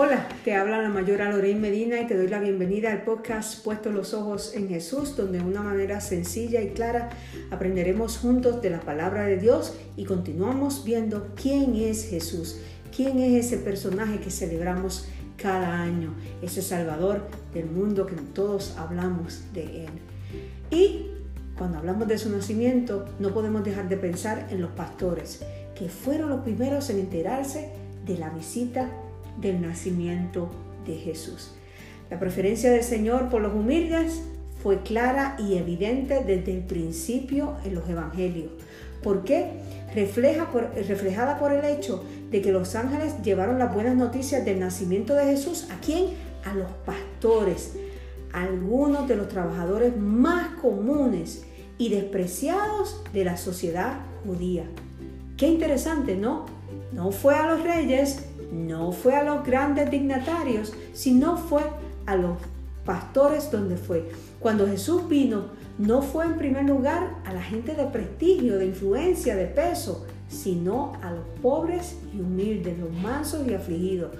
Hola, te habla la mayora Lorraine Medina y te doy la bienvenida al podcast Puesto los Ojos en Jesús, donde de una manera sencilla y clara aprenderemos juntos de la palabra de Dios y continuamos viendo quién es Jesús, quién es ese personaje que celebramos cada año, ese Salvador del mundo que todos hablamos de Él. Y cuando hablamos de su nacimiento, no podemos dejar de pensar en los pastores, que fueron los primeros en enterarse de la visita del nacimiento de Jesús. La preferencia del Señor por los humildes fue clara y evidente desde el principio en los evangelios. ¿Por qué? Reflejada por el hecho de que los ángeles llevaron las buenas noticias del nacimiento de Jesús. ¿A quién? A los pastores, algunos de los trabajadores más comunes y despreciados de la sociedad judía. Qué interesante, ¿no? No fue a los reyes, no fue a los grandes dignatarios, sino fue a los pastores donde fue. Cuando Jesús vino, no fue en primer lugar a la gente de prestigio, de influencia, de peso, sino a los pobres y humildes, los mansos y afligidos.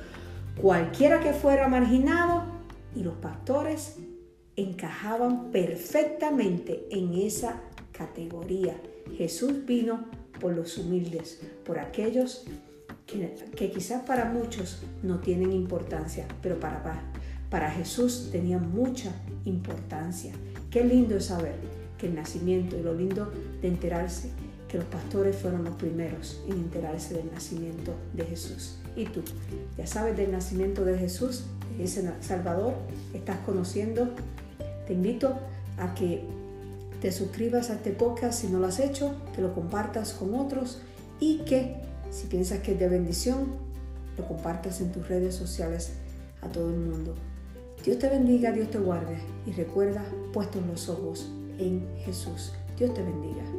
Cualquiera que fuera marginado y los pastores encajaban perfectamente en esa categoría. Jesús vino por los humildes, por aquellos que, quizás para muchos no tienen importancia, pero para, para Jesús tenían mucha importancia. Qué lindo es saber que el nacimiento y lo lindo de enterarse que los pastores fueron los primeros en enterarse del nacimiento de Jesús. ¿Y tú? ¿Ya sabes del nacimiento de Jesús, de ese Salvador? ¿Estás conociendo? Te invito a que te suscribas a este podcast si no lo has hecho, que lo compartas con otros y que si piensas que es de bendición, lo compartas en tus redes sociales a todo el mundo. Dios te bendiga, Dios te guarde y recuerda puestos los ojos en Jesús. Dios te bendiga.